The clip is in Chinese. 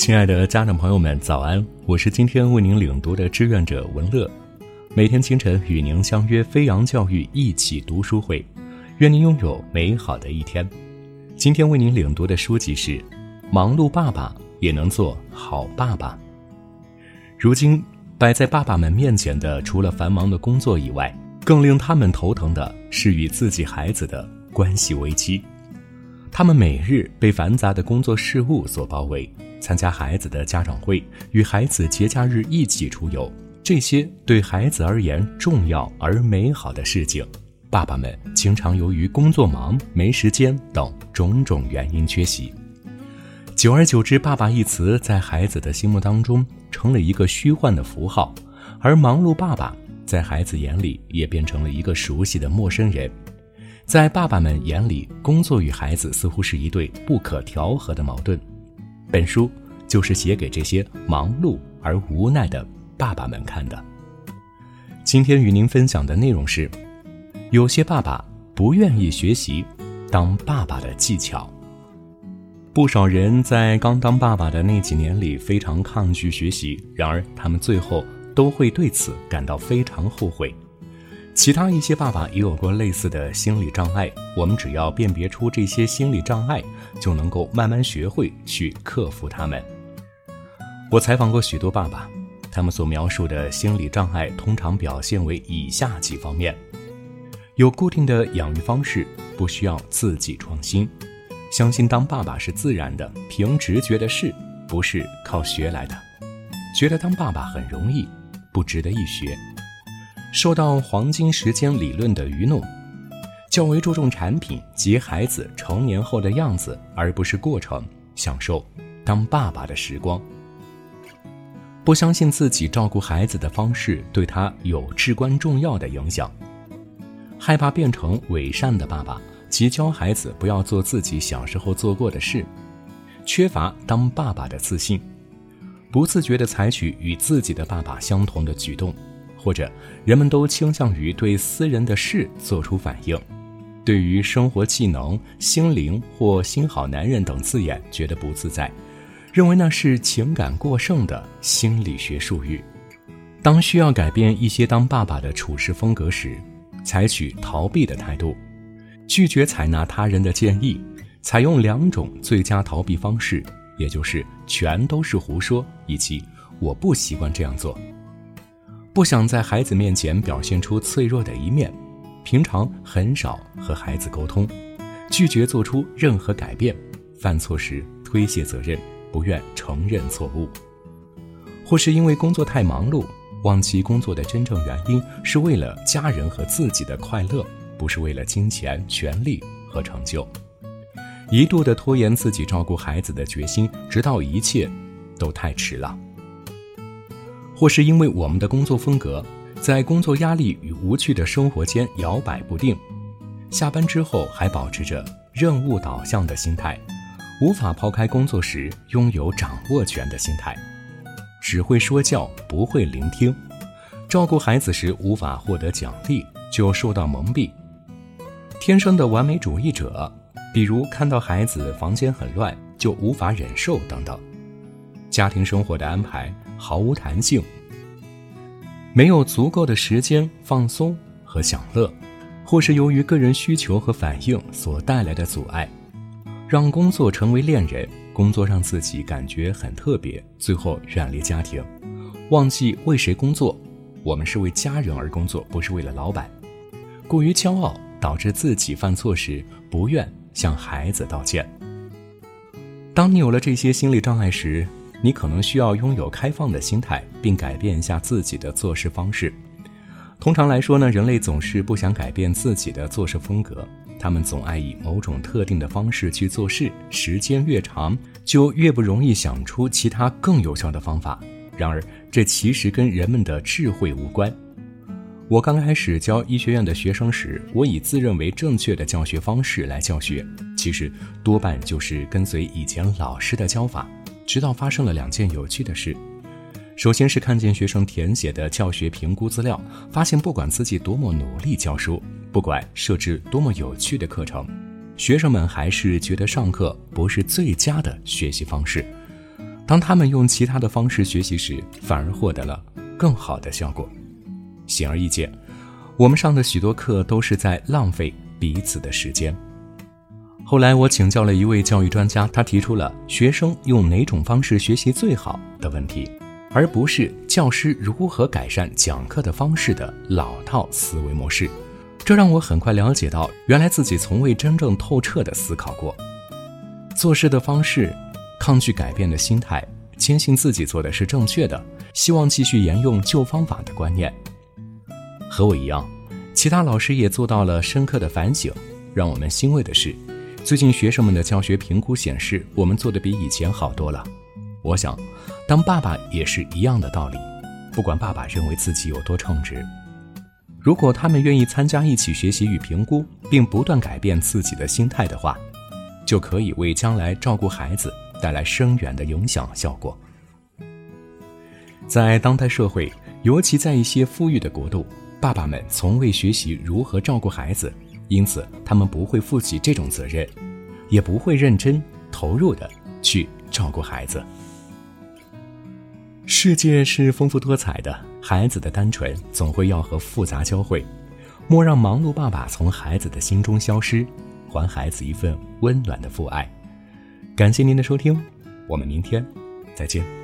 亲爱的家长朋友们，早安！我是今天为您领读的志愿者文乐，每天清晨与您相约飞扬教育一起读书会，愿您拥有美好的一天。今天为您领读的书籍是《忙碌爸爸也能做好爸爸》。如今摆在爸爸们面前的，除了繁忙的工作以外，更令他们头疼的是与自己孩子的关系危机。他们每日被繁杂的工作事务所包围，参加孩子的家长会，与孩子节假日一起出游，这些对孩子而言重要而美好的事情，爸爸们经常由于工作忙、没时间等种种原因缺席。久而久之，“爸爸”一词在孩子的心目当中成了一个虚幻的符号，而忙碌爸爸在孩子眼里也变成了一个熟悉的陌生人。在爸爸们眼里，工作与孩子似乎是一对不可调和的矛盾。本书就是写给这些忙碌而无奈的爸爸们看的。今天与您分享的内容是：有些爸爸不愿意学习当爸爸的技巧。不少人在刚当爸爸的那几年里非常抗拒学习，然而他们最后都会对此感到非常后悔。其他一些爸爸也有过类似的心理障碍，我们只要辨别出这些心理障碍，就能够慢慢学会去克服它们。我采访过许多爸爸，他们所描述的心理障碍通常表现为以下几方面：有固定的养育方式，不需要自己创新；相信当爸爸是自然的、凭直觉的事，不是靠学来的；觉得当爸爸很容易，不值得一学。受到黄金时间理论的愚弄，较为注重产品及孩子成年后的样子，而不是过程，享受当爸爸的时光。不相信自己照顾孩子的方式对他有至关重要的影响，害怕变成伪善的爸爸，即教孩子不要做自己小时候做过的事，缺乏当爸爸的自信，不自觉地采取与自己的爸爸相同的举动。或者，人们都倾向于对私人的事做出反应，对于生活技能、心灵或新好男人等字眼觉得不自在，认为那是情感过剩的心理学术语。当需要改变一些当爸爸的处事风格时，采取逃避的态度，拒绝采纳他人的建议，采用两种最佳逃避方式，也就是全都是胡说以及我不习惯这样做。不想在孩子面前表现出脆弱的一面，平常很少和孩子沟通，拒绝做出任何改变，犯错时推卸责任，不愿承认错误，或是因为工作太忙碌，忘记工作的真正原因是为了家人和自己的快乐，不是为了金钱、权利和成就，一度的拖延自己照顾孩子的决心，直到一切都太迟了。或是因为我们的工作风格，在工作压力与无趣的生活间摇摆不定，下班之后还保持着任务导向的心态，无法抛开工作时拥有掌握权的心态，只会说教不会聆听，照顾孩子时无法获得奖励就受到蒙蔽，天生的完美主义者，比如看到孩子房间很乱就无法忍受等等，家庭生活的安排。毫无弹性，没有足够的时间放松和享乐，或是由于个人需求和反应所带来的阻碍，让工作成为恋人，工作让自己感觉很特别，最后远离家庭，忘记为谁工作。我们是为家人而工作，不是为了老板。过于骄傲，导致自己犯错时不愿向孩子道歉。当你有了这些心理障碍时，你可能需要拥有开放的心态，并改变一下自己的做事方式。通常来说呢，人类总是不想改变自己的做事风格，他们总爱以某种特定的方式去做事。时间越长，就越不容易想出其他更有效的方法。然而，这其实跟人们的智慧无关。我刚开始教医学院的学生时，我以自认为正确的教学方式来教学，其实多半就是跟随以前老师的教法。直到发生了两件有趣的事。首先是看见学生填写的教学评估资料，发现不管自己多么努力教书，不管设置多么有趣的课程，学生们还是觉得上课不是最佳的学习方式。当他们用其他的方式学习时，反而获得了更好的效果。显而易见，我们上的许多课都是在浪费彼此的时间。后来我请教了一位教育专家，他提出了学生用哪种方式学习最好的问题，而不是教师如何改善讲课的方式的老套思维模式。这让我很快了解到，原来自己从未真正透彻地思考过做事的方式，抗拒改变的心态，坚信自己做的是正确的，希望继续沿用旧方法的观念。和我一样，其他老师也做到了深刻的反省。让我们欣慰的是。最近学生们的教学评估显示，我们做的比以前好多了。我想，当爸爸也是一样的道理。不管爸爸认为自己有多称职，如果他们愿意参加一起学习与评估，并不断改变自己的心态的话，就可以为将来照顾孩子带来深远的影响效果。在当代社会，尤其在一些富裕的国度，爸爸们从未学习如何照顾孩子。因此，他们不会负起这种责任，也不会认真投入的去照顾孩子。世界是丰富多彩的，孩子的单纯总会要和复杂交汇。莫让忙碌爸爸从孩子的心中消失，还孩子一份温暖的父爱。感谢您的收听，我们明天再见。